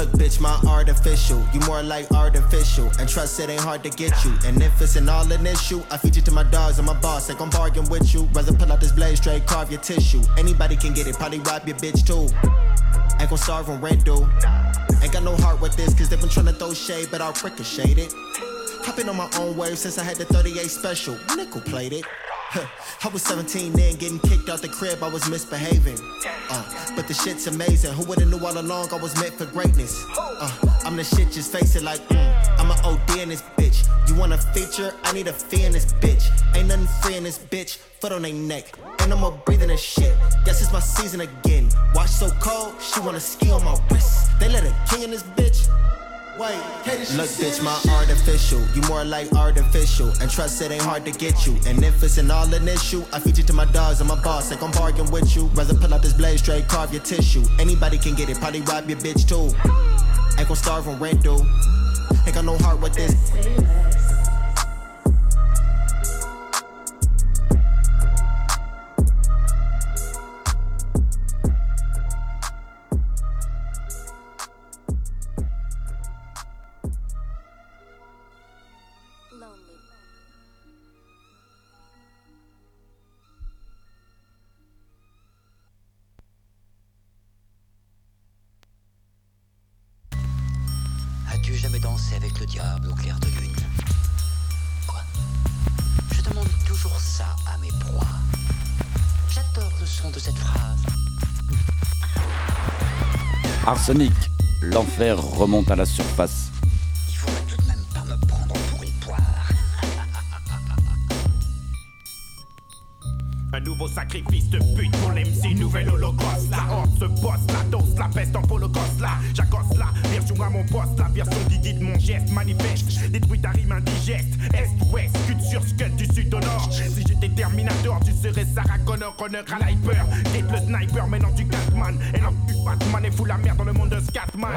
S8: look, bitch, my artificial. You more like artificial. And trust it ain't hard to get you. And if it's an all in issue, I feed you to my dogs and my boss. Like I'm bargain with you. Rather pull out this blade, straight carve your tissue. Anybody can get it, probably rob your bitch too. Ain't gon' starve on rent, dude. Ain't got no heart with this, cause they been tryna throw shade, but I'll ricochet it. Hopping on my own wave since I had the 38 special. Nickel. Huh, I was 17 then, getting kicked out the crib, I was misbehaving. Uh, but the shit's amazing. Who would've knew all along I was meant for greatness? Uh, I'm the shit, just face it like, mm, I'm an OD in this bitch. You want a feature? I need a fee in this bitch. Ain't nothing free in this bitch. Foot on their neck. And I'm a breathing this shit. Guess it's my season again. Watch so cold, she wanna ski on my wrist. They let a king in this bitch. Look, bitch, my artificial. You more like artificial. And trust it ain't hard to get you. And if it's an all an issue, I feed you to my dogs and my boss. Like I'm bargain with you. Rather pull out this blade, straight carve your tissue. Anybody can get it, probably rob your bitch too. Ain't gon' starve on rent, dude. Ain't got no heart with this.
S17: Arsenic, l'enfer remonte à la surface.
S29: Il faudrait tout de même pas me prendre pour une poire.
S21: Un nouveau sacrifice de pute pour l'MC, nouvelle holocauste. La horde se bosse, la dose, la peste en holocauste là. J'accoste la version à mon poste, la version qui guide mon geste manifeste. Détruit ta rime indigeste, est-ouest, scud sur scud du sud au nord. Serais Sarah Connor, Connor à l'hyper. Guette le sniper, maintenant tu Catman. Et non, tu Batman et fous la merde dans le monde de Scatman.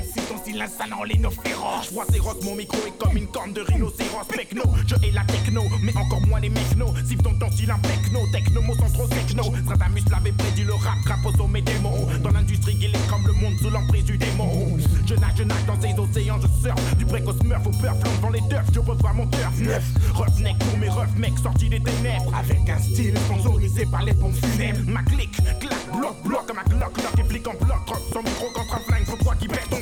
S21: Si ton style insane en lino féroce. Je vois féroce, mon micro est comme une corne de rhinocéros. Pecno, je hais la techno, mais encore moins les mechno. Siffle donc ton style un techno, techno, mots sont trop techno. Stratamus l'avait prédit, le rap grappe au sommet des mots. Dans l'industrie, il est comme le monde sous l'emprise du démon. Je nage, je nage dans ces océans, je surfe. Du précoce meurtre au peur, devant les turfs. Je revois mon turf neuf. Roughneck pour mes refs, mecs sortis des ténèbres. Avec un style sponsorisé par les pompes funèbres. Ma clique, clac, bloc, bloc, un clock, clock et flic en bloc. Son micro contre un toi qui perds ton.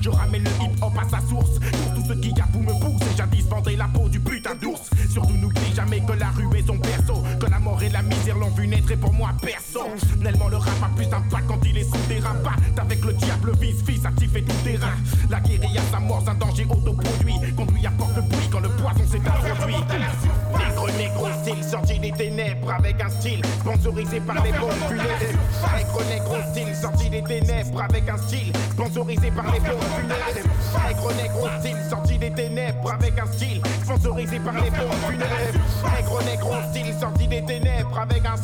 S21: Je ramène le hip hop à sa source. Pour tous ceux qui vous me poussent et jadis la peau du putain d'ours. Surtout n'oublie jamais que la rue est son berceau. Que la mort et la misère l'ont vu naître et pour moi personne. Nellement le rap a plus d'impact quand il est sous des rapaces. Avec le diable vice fils activé tout terrain. La guérilla s'amorce, un danger autoproduit. Conduit à porte bruit quand le poison s'est introduit. Nègre, négro, style, sorti des ténèbres avec un style sponsorisé par les bombes funèbres. Négro, négro, style, sorti des ténèbres avec un style sponsorisé par les bombes funèbres. Négro, négro, style, sorti des ténèbres avec un style sponsorisé par les bombes funèbres. Négro, négro, style, sorti des ténèbres avec un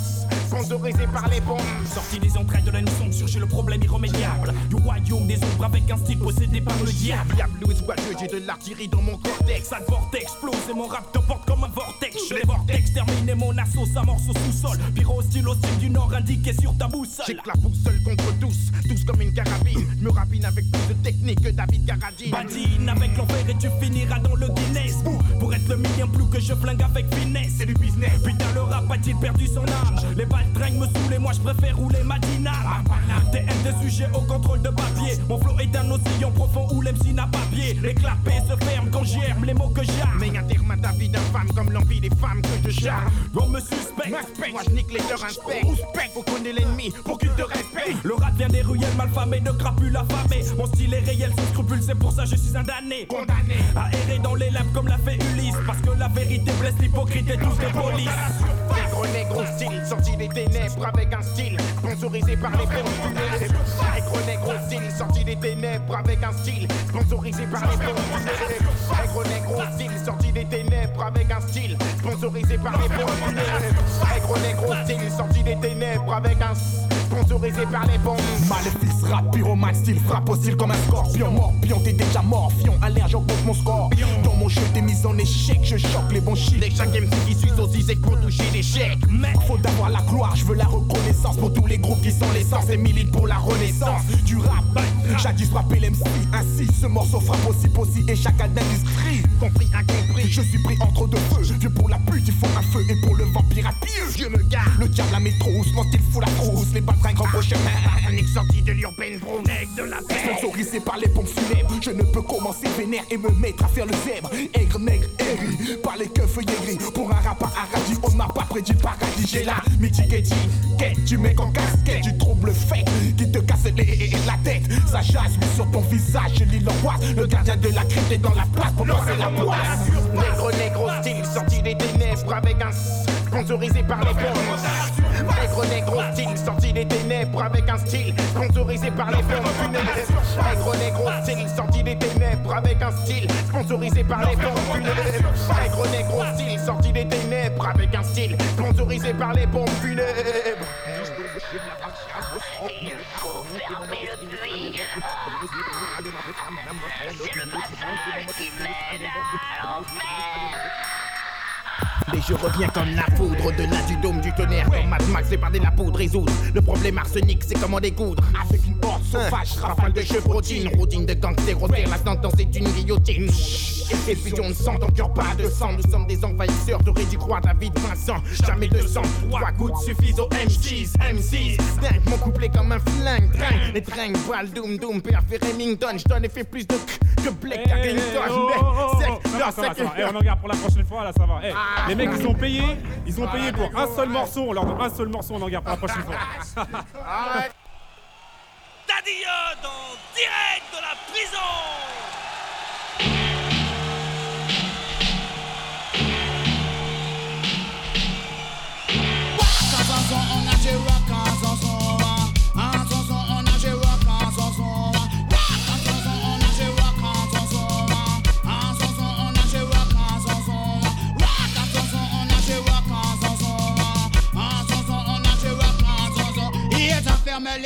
S21: sponsorisé par les bombes.
S30: Sorti des entrailles de la nuisson, surgit le problème irrémédiable Du royaume des ombres avec un style possédé par le diable
S21: Diable, Louis Boiteux, j'ai de l'artillerie dans mon cortex.
S30: Ça vortex explose et mon rap te porte comme un vortex Les vortex terminent mon assaut s'amorce au sous-sol Pyro style au style du nord indiqué sur ta boussole
S21: J'ai que la boussole contre tous, tous comme une carabine. Me rapine avec plus de technique que David Carradine.
S30: Badine avec l'enfer et tu finiras dans le Guinness Pour être le million plus que je flingue avec finesse
S21: C'est du business.
S30: Putain le rap a-t-il perdu son âme Les balles traînent me saoulent et moi je préfère rouler ma dyname TM des sujets au contrôle de papier. Mon flow est un océan profond où l'MC n'a pas pied. Les clapets se ferment quand j'aime les mots que j'aime
S21: Mais un terme à ta vie d'infâme comme l'envie des femmes que je charme.
S30: On me suspecte.
S21: Moi je nique les leurs inspects. Faut connaître l'ennemi pour qu'il te respecte.
S30: Le rap vient des ruelles malfamées, de crapules affamées Mon style est réel sans scrupule, c'est pour ça je suis un damné
S21: Condamné.
S30: À errer dans les lampes comme l'a fait Ulysse. Parce que la vérité blesse l'hypocrite et tous les polices
S21: Négro, négro, style, sorti des ténèbres avec un style sponsorisé par les bombes funèbres. Négro, négro, style, sorti des ténèbres avec un style sponsorisé par les bombes funèbres. Négro, négro, style, sorti des ténèbres avec un style sponsorisé par les bombes funèbres. Négro, style, sorti des ténèbres avec un sponsorisé par les bombes.
S27: Maléfice, rap, pyromane, style, frappe au style comme un scorpion. Morpion, t'es déjà morpion, alerte, j'augmente mon score. Dans mon jeu, t'es mis en échec, je choque les bons chiffres.
S21: Les chaque MC qui suit aussi, c'est pour toucher l'échec.
S27: Mec, faut d'avoir la gloire, je veux la reconnaissance pour tous les groupes qui sont l'essence et militent pour la renaissance du rap. Jadis rappelé l'MC, ainsi ce morceau frappe aussi possible et chaque d'industrie.
S21: Compris, incompris.
S27: Je suis pris entre deux feux, vieux pour la pute, il faut un feu et pour le vampire à pieux.
S21: Je me garde.
S27: Le diable à mes trousses, mon style fout la trousse, les baltringues en crochet.
S21: Un sorti de l'urbaine brown, de la terre.
S27: Sponsorisé par les pompes funèbres, je ne peux commencer vénère et me mettre à faire le zèbre. Aigre, nègre, aigri, par les keufs gris. Pour un rap à radis, on m'a pas prédit paradis. J'ai la mythique quête, tu mets en casquette, du trouble fake chasse, mais sur ton visage, je lis l'angoisse. Le gardien de la crypte est dans la place pour lancer la poisse.
S21: Négro, négro, style, sorti des ténèbres avec un sponsorisé par les bombes. Négro, négro, style, sorti des ténèbres avec un style sponsorisé par les bombes funèbres. Négro, négro, style, sorti des ténèbres avec un style sponsorisé par les bombes funèbres. Négro, négro, style, sorti des ténèbres avec un style sponsorisé par les bombes funèbres. Männer auf Männer auf Männer auf Et je reviens comme la poudre au-delà du dôme du tonnerre. Comme Mad Max, de la poudre résoudre. Le problème arsenic, c'est comment découdre.
S27: Avec une horde sauvage,
S21: Rafale de chevrotine, routine de gangster, roster, la sentence est une guillotine. Et puis on ne sent cœur pas de sang. Nous sommes des envahisseurs, t'aurais dû croire David Vincent. Jamais de sang, trois gouttes suffisent aux M6, M6. Dingue, mon couplet comme un flingue, tringue. Les tringues, voile, doom, doom, père Remington. J't'en ai fait plus de que Blake Carrington. Mais c'est
S31: Non, ça va, ça va. Eh, on en garde pour la prochaine fois, là ça va. Mecs ils ont payé, ils ont payé pour un seul morceau, on leur donne un seul morceau, on en garde pour la prochaine fois.
S32: Daddy Yod en direct de la prison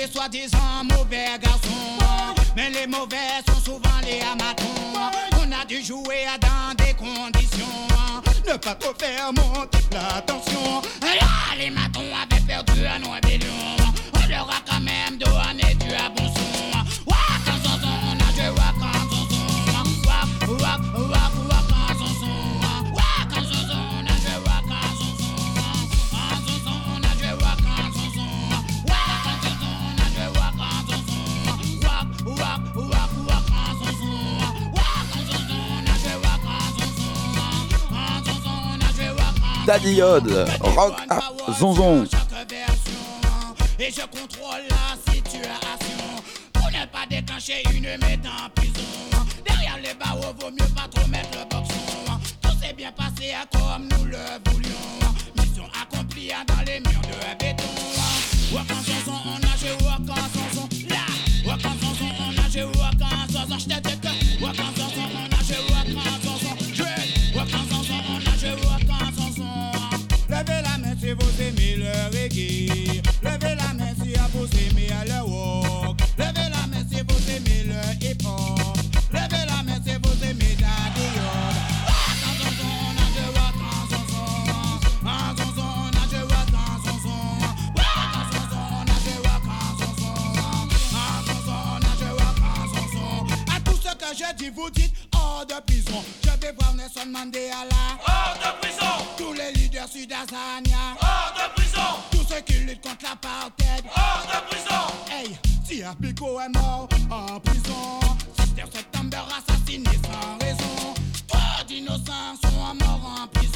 S33: soi-disant mauvais garçons. Mais les mauvais sont souvent les amatons On a dû jouer à dans des conditions. Ne pas trop faire monter la tension. Là, les matons avaient perdu un rébellion
S17: Daddy rock
S33: Pour ne pas déclencher une en prison. Derrière les barreaux vaut mieux pas trop mettre le Tout s'est bien passé comme nous le voulions. Mission accomplie dans les murs de béton. On a joué on a joué je dis, vous dites hors de prison. Je vais voir Nelson Mandela. Hors de prison. Tous les leaders sud-azania Hors de prison. Tous ceux qui luttent contre l'apartheid. Hors de prison. Hey, si Pico est mort en prison. 6 septembre assassiné sans raison. Trop d'innocents sont morts en prison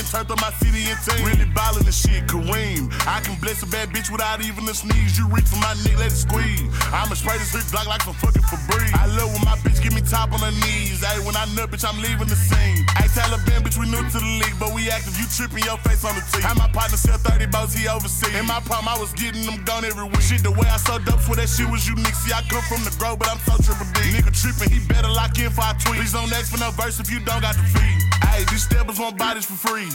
S2: 10, turned up my city and team. Really ballin' the shit, Kareem. I can bless a bad bitch without even a sneeze. You reach for my neck, let it squeeze. I'ma spray this Rick Block like some fucking Febreze. I love when my bitch give me top on her knees. Ayy, when I nut, bitch, I'm leaving the scene. Ayy, Taliban, bitch, we new to the league, but we active. You tripping your face on the team. Had my partner sell 30 boats, he overseas. In my palm, I was getting them gone every week. Shit, the way I sold up for that shit was unique. See, I come from the grow, but I'm so triple D. Nigga tripping, he better lock in for I tweet. Please don't ask for no verse if you don't got the feed. Hey, these steppers want bodies for free.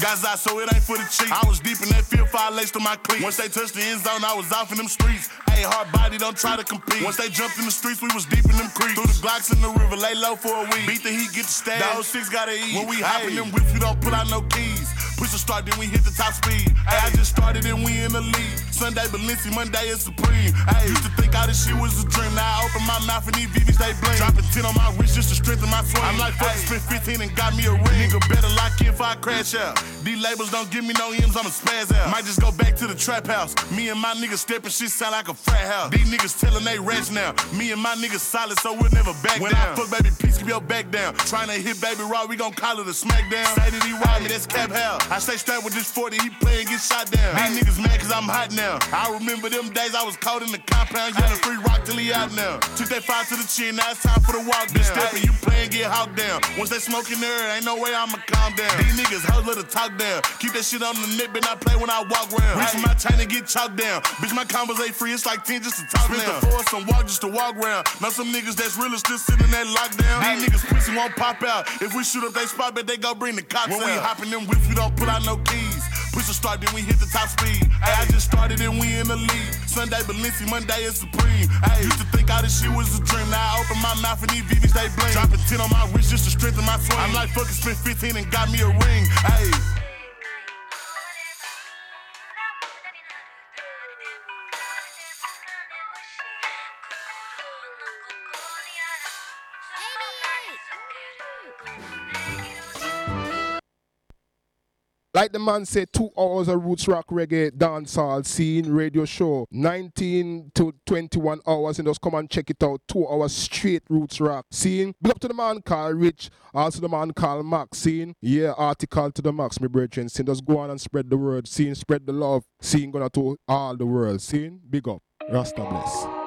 S2: Gaza, so it ain't for the cheap. I was deep in that field, five laced to my cleat. Once they touched the end zone, I was off in them streets. Hey, hard body, don't try to compete. Once they jumped in the streets, we was deep in them creeks. Threw the Glocks in the river, lay low for a week. Beat the heat, get the stab. The 06 gotta eat. When we hop in them whips, we don't pull out no keys. Push the start, then we hit the top speed. Hey, I just started and we in the lead. Sunday Balenci, Monday is supreme. Hey, used to think all this shit was a dream. Now I open my mouth and these VVs they blame. Dropping 10 on my wrist just to strengthen my swing. I'm like, fuck, spent 15 and got me a ring. Nigga better lock in if I crash out. These labels don't give me no M's, I'ma spaz out. Might just go back to the trap house. Me and my niggas stepping shit sound like a frat house. These niggas telling they rats now. Me and my niggas solid, so we'll never back when down. When I fuck baby, peace, keep your back down. Trying to hit baby raw, we gon' call it a smackdown. Say that he ride me, that's cap hell. I stay strapped with this 40, he playin' get shot down. These niggas mad cause I'm hot now. I remember them days I was caught in the compound, yelling free rock till he out now. Took that five to the chin, now it's time for the walk down. Stepping, you playin', get hawked down. Once they smoking there, ain't no way I'ma calm down. These niggas hoes let talk down. Keep that shit on the net, but not play when I walk around. Reach my chain and get chalked down. Bitch, my combos ain't free, it's like 10 just to talk Spent the force and walk just to walk around. Now some niggas that's real still sitting in that lockdown. These niggas pussy won't pop out. If we shoot up they spot, bet they go bring the cops When we
S34: out.
S2: hopping them whips, we don't pull out no keys. Push the start, then we hit the top speed. I just started and we in the lead. Sunday Balenci, Monday is supreme. Hey, used to think all this shit was a dream. Now I open my mouth and these VVs they blame. Dropping 10 on my wrist just to strengthen my swing. I'm like, fucking spent 15 and got me a ring. Hey.
S34: Like the man said, two hours of roots rock reggae dancehall scene radio show. 19 to 21 hours and just come and check it out. Two hours straight roots rock scene. Big up to the man called Rich, also the man called Max scene. Yeah, article to the Max, my brethren. Scene just go on and spread the word. Scene, spread the love. Scene gonna to all the world. Scene, big up. Rasta bless.